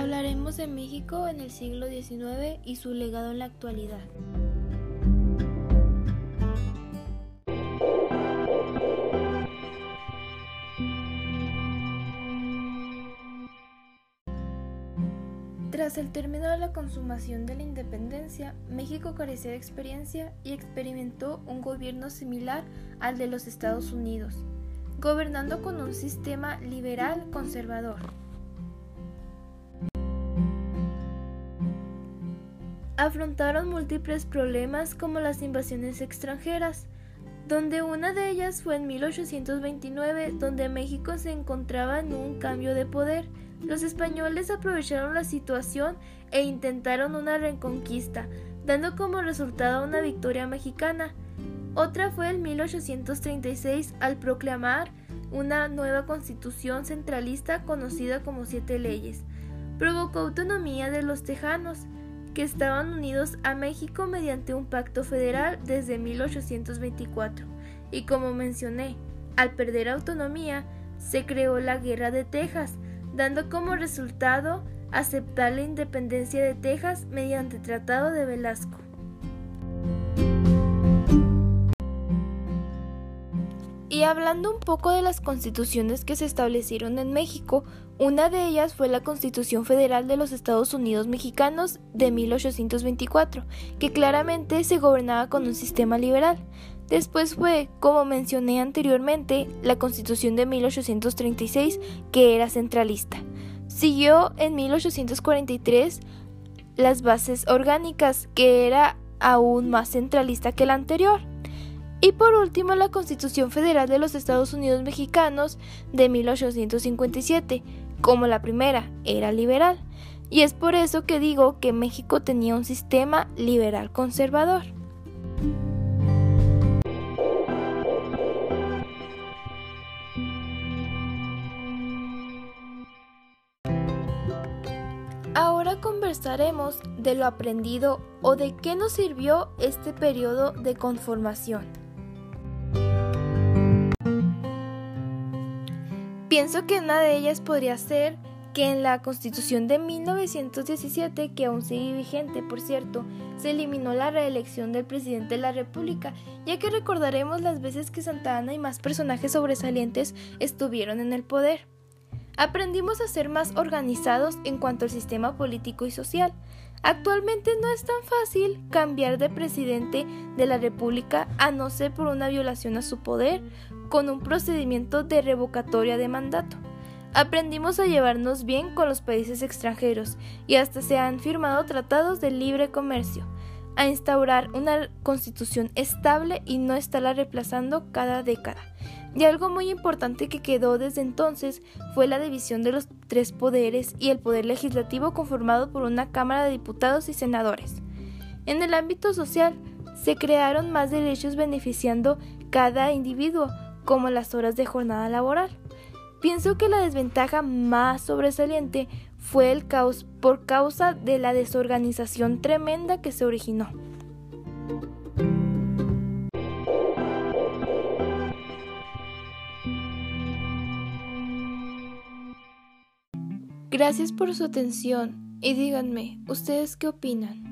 Hablaremos de México en el siglo XIX y su legado en la actualidad. Tras el término de la consumación de la independencia, México carecía de experiencia y experimentó un gobierno similar al de los Estados Unidos, gobernando con un sistema liberal conservador. Afrontaron múltiples problemas como las invasiones extranjeras, donde una de ellas fue en 1829, donde México se encontraba en un cambio de poder. Los españoles aprovecharon la situación e intentaron una reconquista, dando como resultado una victoria mexicana. Otra fue en 1836 al proclamar una nueva constitución centralista conocida como Siete Leyes. Provocó autonomía de los tejanos, que estaban unidos a México mediante un pacto federal desde 1824. Y como mencioné, al perder autonomía, se creó la Guerra de Texas, dando como resultado aceptar la independencia de Texas mediante Tratado de Velasco. Y hablando un poco de las constituciones que se establecieron en México, una de ellas fue la Constitución Federal de los Estados Unidos Mexicanos de 1824, que claramente se gobernaba con un sistema liberal. Después fue, como mencioné anteriormente, la Constitución de 1836, que era centralista. Siguió en 1843 las bases orgánicas, que era aún más centralista que la anterior. Y por último, la Constitución Federal de los Estados Unidos Mexicanos de 1857, como la primera era liberal. Y es por eso que digo que México tenía un sistema liberal conservador. Ahora conversaremos de lo aprendido o de qué nos sirvió este periodo de conformación. Pienso que una de ellas podría ser que en la Constitución de 1917, que aún sigue vigente, por cierto, se eliminó la reelección del presidente de la República, ya que recordaremos las veces que Santa Ana y más personajes sobresalientes estuvieron en el poder. Aprendimos a ser más organizados en cuanto al sistema político y social. Actualmente no es tan fácil cambiar de presidente de la República a no ser por una violación a su poder con un procedimiento de revocatoria de mandato. Aprendimos a llevarnos bien con los países extranjeros y hasta se han firmado tratados de libre comercio, a instaurar una constitución estable y no estarla reemplazando cada década. Y algo muy importante que quedó desde entonces fue la división de los tres poderes y el poder legislativo conformado por una Cámara de Diputados y Senadores. En el ámbito social, se crearon más derechos beneficiando cada individuo, como las horas de jornada laboral. Pienso que la desventaja más sobresaliente fue el caos por causa de la desorganización tremenda que se originó. Gracias por su atención y díganme, ¿ustedes qué opinan?